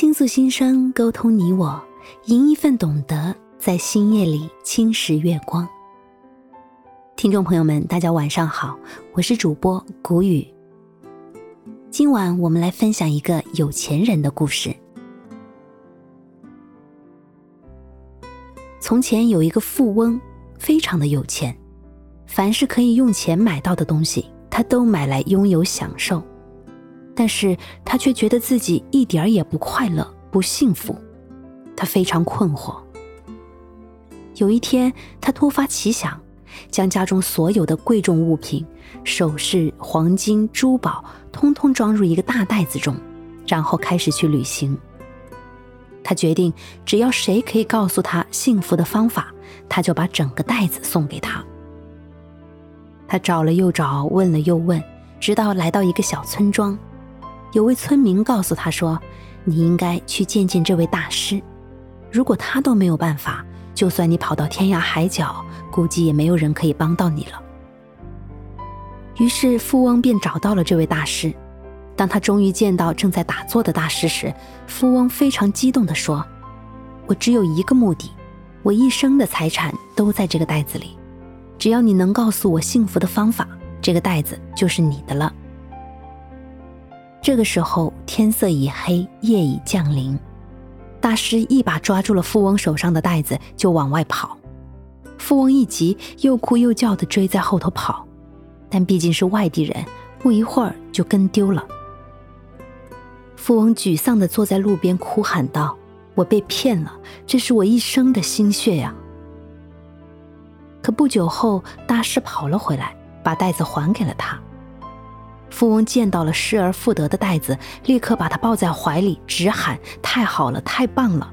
倾诉心声，沟通你我，赢一份懂得，在星夜里侵蚀月光。听众朋友们，大家晚上好，我是主播谷雨。今晚我们来分享一个有钱人的故事。从前有一个富翁，非常的有钱，凡是可以用钱买到的东西，他都买来拥有享受。但是他却觉得自己一点儿也不快乐、不幸福，他非常困惑。有一天，他突发奇想，将家中所有的贵重物品、首饰、黄金、珠宝，通通装入一个大袋子中，然后开始去旅行。他决定，只要谁可以告诉他幸福的方法，他就把整个袋子送给他。他找了又找，问了又问，直到来到一个小村庄。有位村民告诉他说：“你应该去见见这位大师，如果他都没有办法，就算你跑到天涯海角，估计也没有人可以帮到你了。”于是富翁便找到了这位大师。当他终于见到正在打坐的大师时，富翁非常激动地说：“我只有一个目的，我一生的财产都在这个袋子里，只要你能告诉我幸福的方法，这个袋子就是你的了。”这个时候，天色已黑，夜已降临。大师一把抓住了富翁手上的袋子，就往外跑。富翁一急，又哭又叫的追在后头跑，但毕竟是外地人，不一会儿就跟丢了。富翁沮丧的坐在路边，哭喊道：“我被骗了，这是我一生的心血呀！”可不久后，大师跑了回来，把袋子还给了他。富翁见到了失而复得的袋子，立刻把它抱在怀里，直喊：“太好了，太棒了！”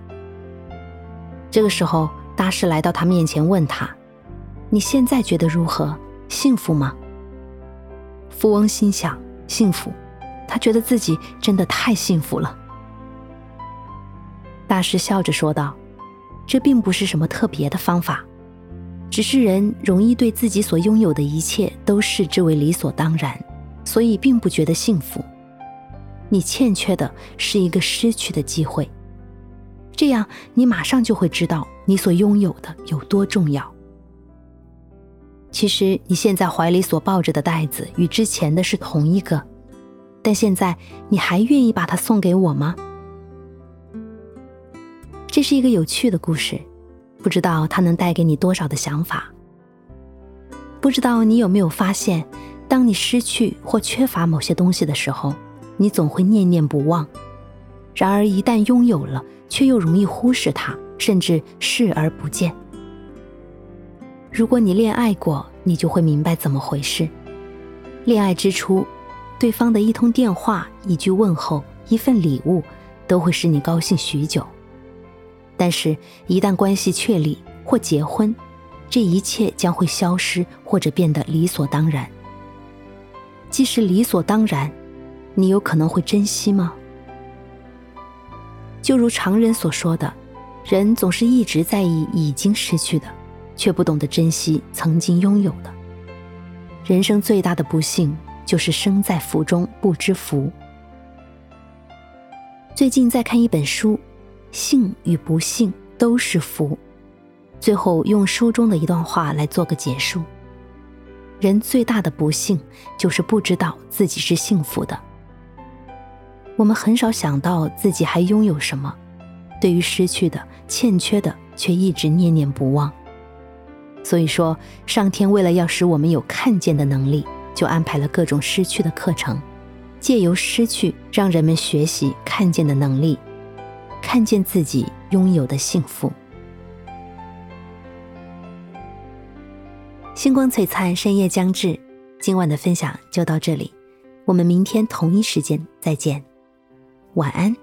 这个时候，大师来到他面前，问他：“你现在觉得如何？幸福吗？”富翁心想：“幸福。”他觉得自己真的太幸福了。大师笑着说道：“这并不是什么特别的方法，只是人容易对自己所拥有的一切都视之为理所当然。”所以并不觉得幸福，你欠缺的是一个失去的机会，这样你马上就会知道你所拥有的有多重要。其实你现在怀里所抱着的袋子与之前的是同一个，但现在你还愿意把它送给我吗？这是一个有趣的故事，不知道它能带给你多少的想法。不知道你有没有发现？当你失去或缺乏某些东西的时候，你总会念念不忘；然而一旦拥有了，却又容易忽视它，甚至视而不见。如果你恋爱过，你就会明白怎么回事。恋爱之初，对方的一通电话、一句问候、一份礼物，都会使你高兴许久。但是，一旦关系确立或结婚，这一切将会消失，或者变得理所当然。既是理所当然，你有可能会珍惜吗？就如常人所说的，人总是一直在意已经失去的，却不懂得珍惜曾经拥有的。人生最大的不幸就是生在福中不知福。最近在看一本书，《幸与不幸都是福》，最后用书中的一段话来做个结束。人最大的不幸就是不知道自己是幸福的。我们很少想到自己还拥有什么，对于失去的、欠缺的，却一直念念不忘。所以说，上天为了要使我们有看见的能力，就安排了各种失去的课程，借由失去，让人们学习看见的能力，看见自己拥有的幸福。星光璀璨，深夜将至。今晚的分享就到这里，我们明天同一时间再见，晚安。